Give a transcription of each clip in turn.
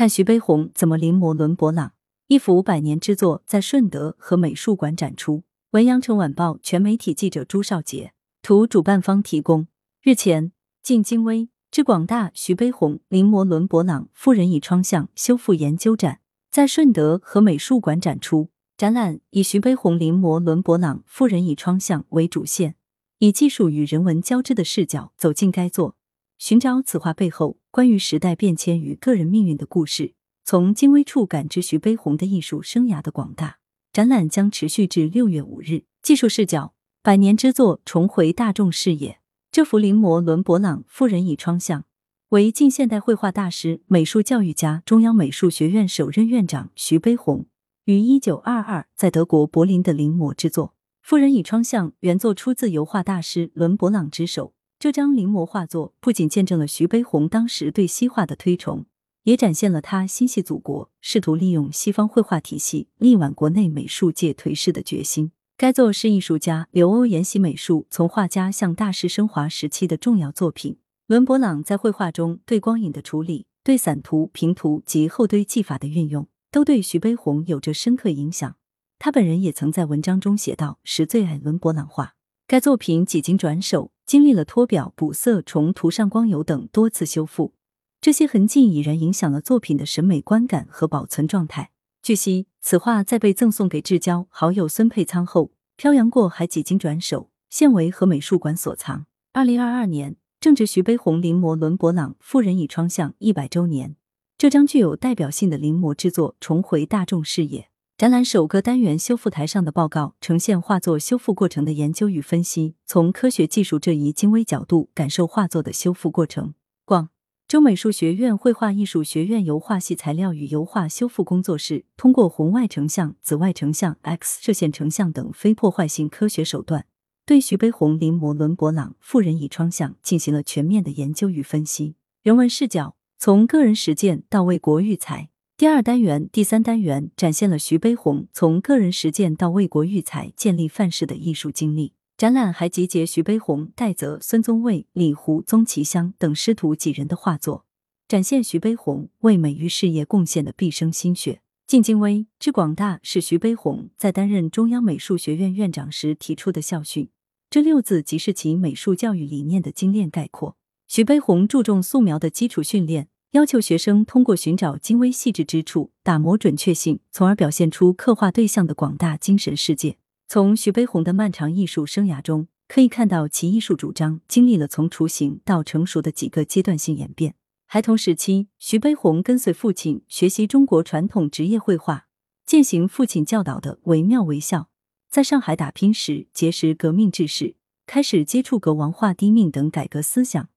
看徐悲鸿怎么临摹伦勃朗。一幅百年之作在顺德和美术馆展出。文阳城晚报全媒体记者朱少杰，图主办方提供。日前，晋京微之广大徐悲鸿临摹伦勃朗《富人倚窗像》修复研究展在顺德和美术馆展出。展览以徐悲鸿临摹伦勃朗《富人倚窗像》为主线，以技术与人文交织的视角走进该作，寻找此画背后关于时代变迁与个人命运的故事。从精微处感知徐悲鸿的艺术生涯的广大。展览将持续至六月五日。技术视角，百年之作重回大众视野。这幅临摹伦勃朗《富人倚窗像》，为近现代绘画大师、美术教育家、中央美术学院首任院长徐悲鸿于一九二二在德国柏林的临摹之作。《富人倚窗像》原作出自油画大师伦勃朗之手。这张临摹画作不仅见证了徐悲鸿当时对西画的推崇。也展现了他心系祖国、试图利用西方绘画体系力挽国内美术界颓势的决心。该作是艺术家刘欧沿袭美术从画家向大师升华时期的重要作品。伦勃朗在绘画中对光影的处理、对散图、平涂及后堆技法的运用，都对徐悲鸿有着深刻影响。他本人也曾在文章中写道：“是最爱伦勃朗画。”该作品几经转手，经历了脱表、补色、重涂上光油等多次修复。这些痕迹已然影响了作品的审美观感和保存状态。据悉，此画在被赠送给至交好友孙佩仓后，漂洋过海几经转手，现为和美术馆所藏。二零二二年正值徐悲鸿临摹伦勃朗《富人倚窗像》一百周年，这张具有代表性的临摹之作重回大众视野。展览首个单元修复台上的报告，呈现画作修复过程的研究与分析，从科学技术这一精微角度感受画作的修复过程。逛。州美术学院绘画艺术学院油画系材料与油画修复工作室，通过红外成像、紫外成像、X 射线成像等非破坏性科学手段，对徐悲鸿临摹伦勃朗《富人倚窗像》进行了全面的研究与分析。人文视角，从个人实践到为国育才。第二单元、第三单元展现了徐悲鸿从个人实践到为国育才、建立范式的艺术经历。展览还集结徐悲鸿、戴泽、孙宗卫、李胡、宗其香等师徒几人的画作，展现徐悲鸿为美育事业贡献的毕生心血。晋京微之广大是徐悲鸿在担任中央美术学院院长时提出的校训，这六字即是其美术教育理念的精炼概括。徐悲鸿注重素描的基础训练，要求学生通过寻找精微细致之处，打磨准确性，从而表现出刻画对象的广大精神世界。从徐悲鸿的漫长艺术生涯中，可以看到其艺术主张经历了从雏形到成熟的几个阶段性演变。孩童时期，徐悲鸿跟随父亲学习中国传统职业绘画，践行父亲教导的惟妙惟肖。在上海打拼时，结识革命志士，开始接触革王化低命等改革思想。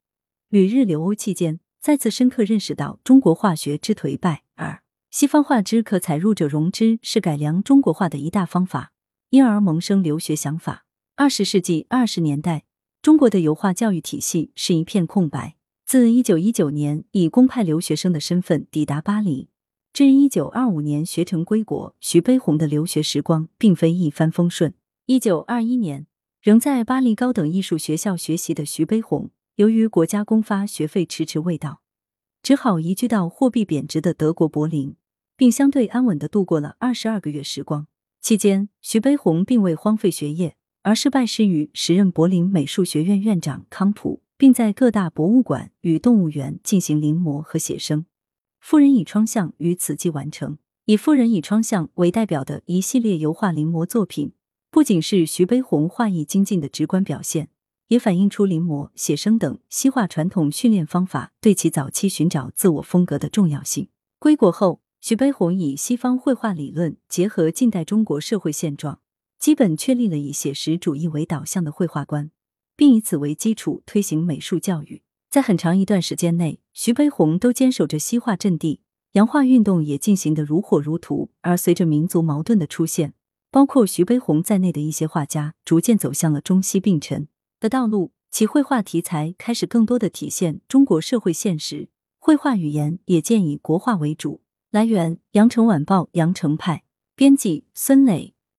旅日留欧期间，再次深刻认识到中国化学之颓败，而西方画之可采入者融之，是改良中国画的一大方法。因而萌生留学想法。二十世纪二十年代，中国的油画教育体系是一片空白。自一九一九年以公派留学生的身份抵达巴黎，至一九二五年学成归国，徐悲鸿的留学时光并非一帆风顺。一九二一年，仍在巴黎高等艺术学校学习的徐悲鸿，由于国家公发学费迟迟未到，只好移居到货币贬值的德国柏林，并相对安稳的度过了二十二个月时光。期间，徐悲鸿并未荒废学业，而是拜师于时任柏林美术学院院长康普，并在各大博物馆与动物园进行临摹和写生。《富人倚窗像》于此即完成。以《富人倚窗像》为代表的一系列油画临摹作品，不仅是徐悲鸿画艺精进的直观表现，也反映出临摹、写生等西画传统训练方法对其早期寻找自我风格的重要性。归国后。徐悲鸿以西方绘画理论结合近代中国社会现状，基本确立了以写实主义为导向的绘画观，并以此为基础推行美术教育。在很长一段时间内，徐悲鸿都坚守着西化阵地，洋画运动也进行得如火如荼。而随着民族矛盾的出现，包括徐悲鸿在内的一些画家逐渐走向了中西并陈的道路，其绘画题材开始更多的体现中国社会现实，绘画语言也渐以国画为主。来源：羊城晚报羊城派，编辑：孙磊。